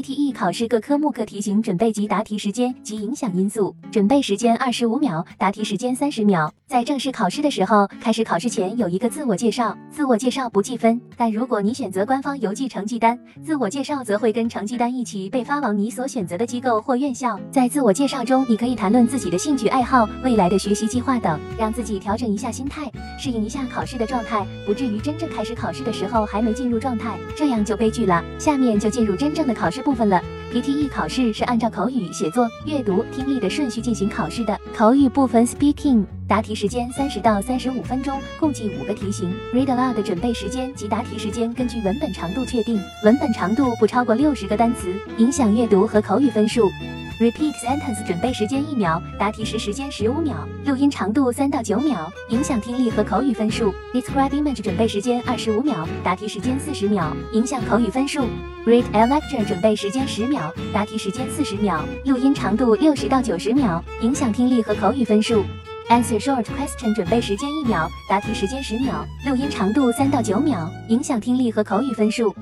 PTE 考试各科目各题型准备及答题时间及影响因素：准备时间二十五秒，答题时间三十秒。在正式考试的时候，开始考试前有一个自我介绍，自我介绍不计分，但如果你选择官方邮寄成绩单，自我介绍则会跟成绩单一起被发往你所选择的机构或院校。在自我介绍中，你可以谈论自己的兴趣爱好、未来的学习计划等，让自己调整一下心态，适应一下考试的状态，不至于真正开始考试的时候还没进入状态，这样就悲剧了。下面就进入真正的考试部部分了。PTE 考试是按照口语、写作、阅读、听力的顺序进行考试的。口语部分 Speaking，答题时间三十到三十五分钟，共计五个题型。Read aloud 准备时间及答题时间根据文本长度确定，文本长度不超过六十个单词，影响阅读和口语分数。Repeat sentence 准备时间一秒，答题时时间十五秒，录音长度三到九秒，影响听力和口语分数。Describe image 准备时间二十五秒，答题时间四十秒，影响口语分数。Read a lecture 准备时间十秒，答题时间四十秒，录音长度六十到九十秒，影响听力和口语分数。Answer short question 准备时间一秒，答题时间十秒，录音长度三到九秒，影响听力和口语分数。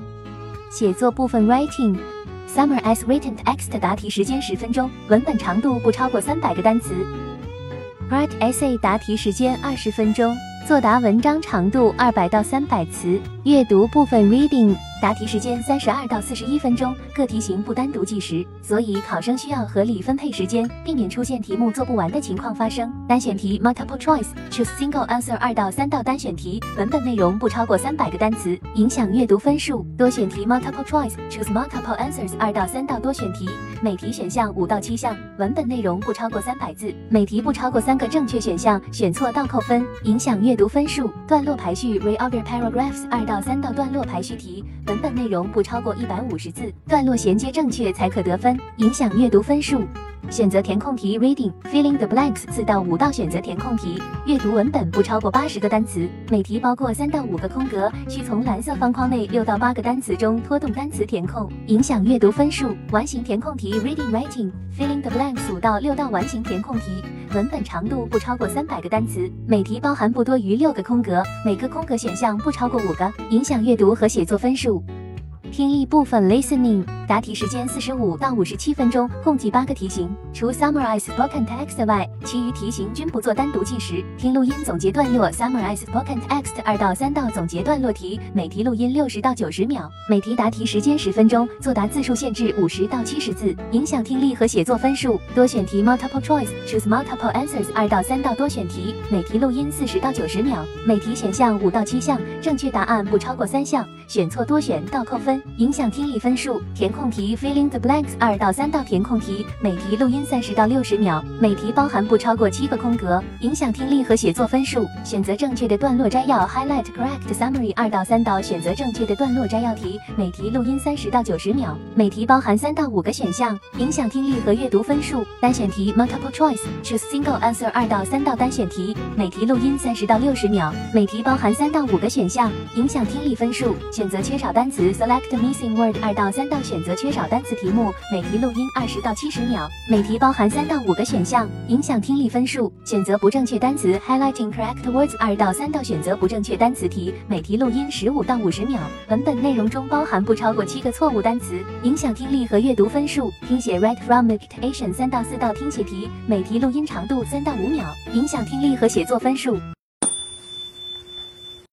写作部分 Writing，Summer as written text 答题时间十分钟，文本长度不超过三百个单词。Write essay 答题时间二十分钟，作答文章长度二百到三百词。阅读部分 Reading。答题时间三十二到四十一分钟，各题型不单独计时，所以考生需要合理分配时间，避免出现题目做不完的情况发生。单选题 Multiple Choice，Choose Single Answer 二到三道单选题，文本内容不超过三百个单词，影响阅读分数。多选题 Multiple Choice，Choose Multiple Answers 二到三道多选题，每题选项五到七项，文本内容不超过三百字，每题不超过三个正确选项，选错倒扣分，影响阅读分数。段落排序 Reorder Paragraphs 二到三道段落排序题。文本内容不超过一百五十字，段落衔接正确才可得分，影响阅读分数。选择填空题 Reading Filling the blanks 四到五道选择填空题，阅读文本不超过八十个单词，每题包括三到五个空格，需从蓝色方框内六到八个单词中拖动单词填空，影响阅读分数。完形填空题 Reading Writing Filling the blanks 五到六道完形填空题，文本长度不超过三百个单词，每题包含不多于六个空格，每个空格选项不超过五个，影响阅读和写作分数。听力部分 Listening，答题时间四十五到五十七分钟，共计八个题型。除 Summarize spoken text 外，其余题型均不做单独计时。听录音总结段落 Summarize spoken text 二到三道总结段落题，每题录音六十到九十秒，每题答题时间十分钟，作答字数限制五十到七十字，影响听力和写作分数。多选题 Multiple Choice，Choose Multiple Answers 二到三道多选题，每题录音四十到九十秒，每题选项五到七项，正确答案不超过三项，选错多选倒扣分。影响听力分数。填空题 Filling the blanks 二到三道填空题，每题录音三十到六十秒，每题包含不超过七个空格，影响听力和写作分数。选择正确的段落摘要 Highlight correct summary 二到三道选择正确的段落摘要题，每题录音三十到九十秒，每题包含三到五个选项，影响听力和阅读分数。单选题 Multiple choice choose single answer 二到三道单选题，每题录音三十到六十秒，每题包含三到五个选项，影响听力分数。选择缺少单词 Select Missing word 二到三道选择择缺少单词题目，每题录音二十到七十秒，每题包含三到五个选项，影响听力分数。选择不正确单词 highlighting correct words 二到三道选择不正确单词题，每题录音十五到五十秒，文本内容中包含不超过七个错误单词，影响听力和阅读分数。听写 read from dictation 三到四道听写题，每题录音长度三到五秒，影响听力和写作分数。